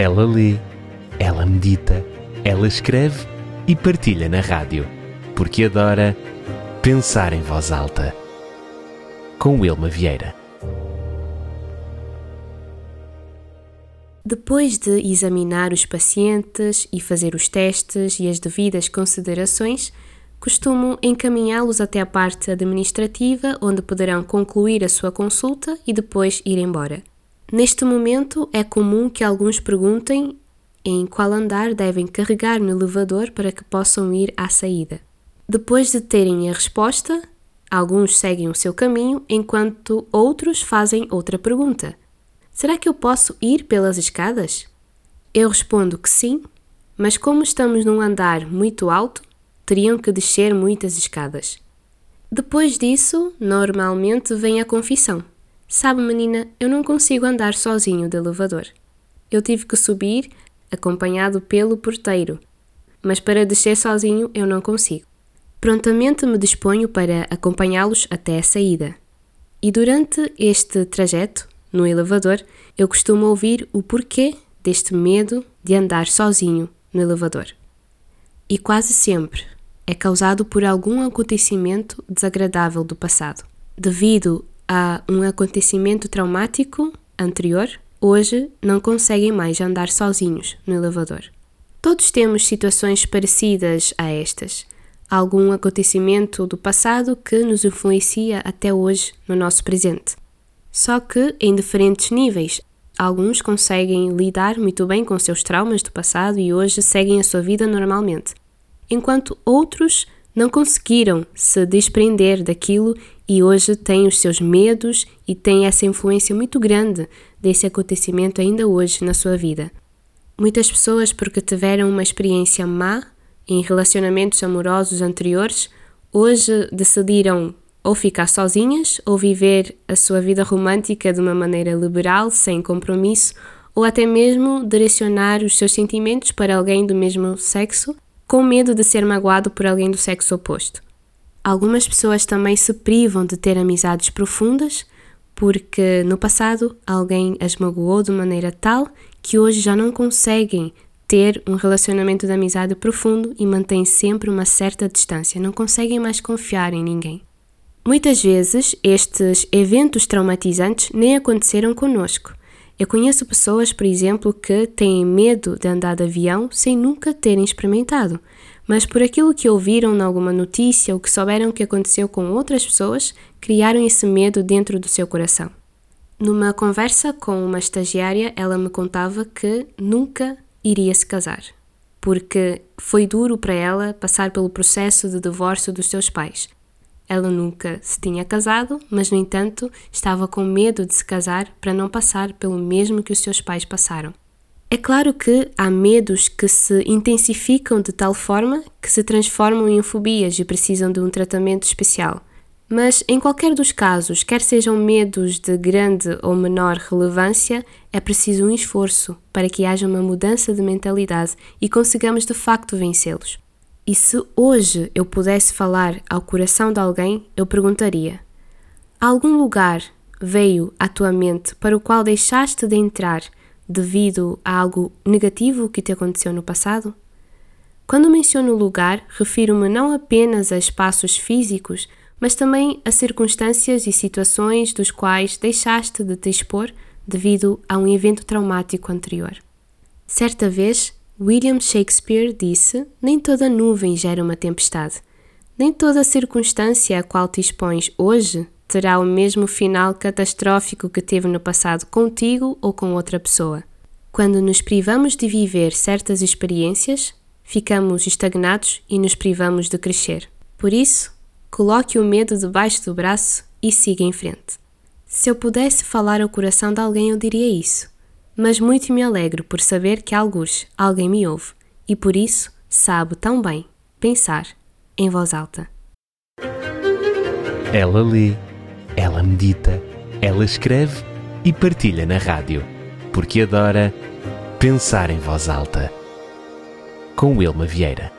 Ela lê, ela medita, ela escreve e partilha na rádio, porque adora pensar em voz alta. Com Wilma Vieira. Depois de examinar os pacientes e fazer os testes e as devidas considerações, costumo encaminhá-los até a parte administrativa, onde poderão concluir a sua consulta e depois ir embora. Neste momento, é comum que alguns perguntem em qual andar devem carregar no elevador para que possam ir à saída. Depois de terem a resposta, alguns seguem o seu caminho, enquanto outros fazem outra pergunta: Será que eu posso ir pelas escadas? Eu respondo que sim, mas como estamos num andar muito alto, teriam que descer muitas escadas. Depois disso, normalmente vem a confissão. Sabe, menina, eu não consigo andar sozinho de elevador. Eu tive que subir acompanhado pelo porteiro, mas para descer sozinho eu não consigo. Prontamente me disponho para acompanhá-los até a saída. E durante este trajeto, no elevador, eu costumo ouvir o porquê deste medo de andar sozinho no elevador. E quase sempre é causado por algum acontecimento desagradável do passado, devido a um acontecimento traumático anterior, hoje não conseguem mais andar sozinhos no elevador. Todos temos situações parecidas a estas. Algum acontecimento do passado que nos influencia até hoje no nosso presente. Só que em diferentes níveis. Alguns conseguem lidar muito bem com seus traumas do passado e hoje seguem a sua vida normalmente, enquanto outros não conseguiram se desprender daquilo e hoje têm os seus medos e têm essa influência muito grande desse acontecimento ainda hoje na sua vida. Muitas pessoas, porque tiveram uma experiência má em relacionamentos amorosos anteriores, hoje decidiram ou ficar sozinhas ou viver a sua vida romântica de uma maneira liberal, sem compromisso, ou até mesmo direcionar os seus sentimentos para alguém do mesmo sexo com medo de ser magoado por alguém do sexo oposto. Algumas pessoas também se privam de ter amizades profundas porque no passado alguém as magoou de maneira tal que hoje já não conseguem ter um relacionamento de amizade profundo e mantêm sempre uma certa distância, não conseguem mais confiar em ninguém. Muitas vezes estes eventos traumatizantes nem aconteceram conosco, eu conheço pessoas, por exemplo, que têm medo de andar de avião sem nunca terem experimentado, mas por aquilo que ouviram em alguma notícia ou que souberam que aconteceu com outras pessoas, criaram esse medo dentro do seu coração. Numa conversa com uma estagiária, ela me contava que nunca iria se casar, porque foi duro para ela passar pelo processo de divórcio dos seus pais ela nunca se tinha casado, mas, no entanto, estava com medo de se casar para não passar pelo mesmo que os seus pais passaram. É claro que há medos que se intensificam de tal forma que se transformam em fobias e precisam de um tratamento especial. Mas, em qualquer dos casos, quer sejam medos de grande ou menor relevância, é preciso um esforço para que haja uma mudança de mentalidade e consigamos de facto vencê-los. E se hoje eu pudesse falar ao coração de alguém, eu perguntaria: algum lugar veio à tua mente para o qual deixaste de entrar devido a algo negativo que te aconteceu no passado? Quando menciono lugar, refiro-me não apenas a espaços físicos, mas também a circunstâncias e situações dos quais deixaste de te expor devido a um evento traumático anterior. Certa vez William Shakespeare disse: Nem toda nuvem gera uma tempestade. Nem toda circunstância a qual te expões hoje terá o mesmo final catastrófico que teve no passado contigo ou com outra pessoa. Quando nos privamos de viver certas experiências, ficamos estagnados e nos privamos de crescer. Por isso, coloque o medo debaixo do braço e siga em frente. Se eu pudesse falar ao coração de alguém, eu diria isso mas muito me alegro por saber que alguns alguém me ouve e por isso sabe tão bem pensar em voz alta. Ela lê, ela medita, ela escreve e partilha na rádio, porque adora pensar em voz alta. Com Wilma Vieira.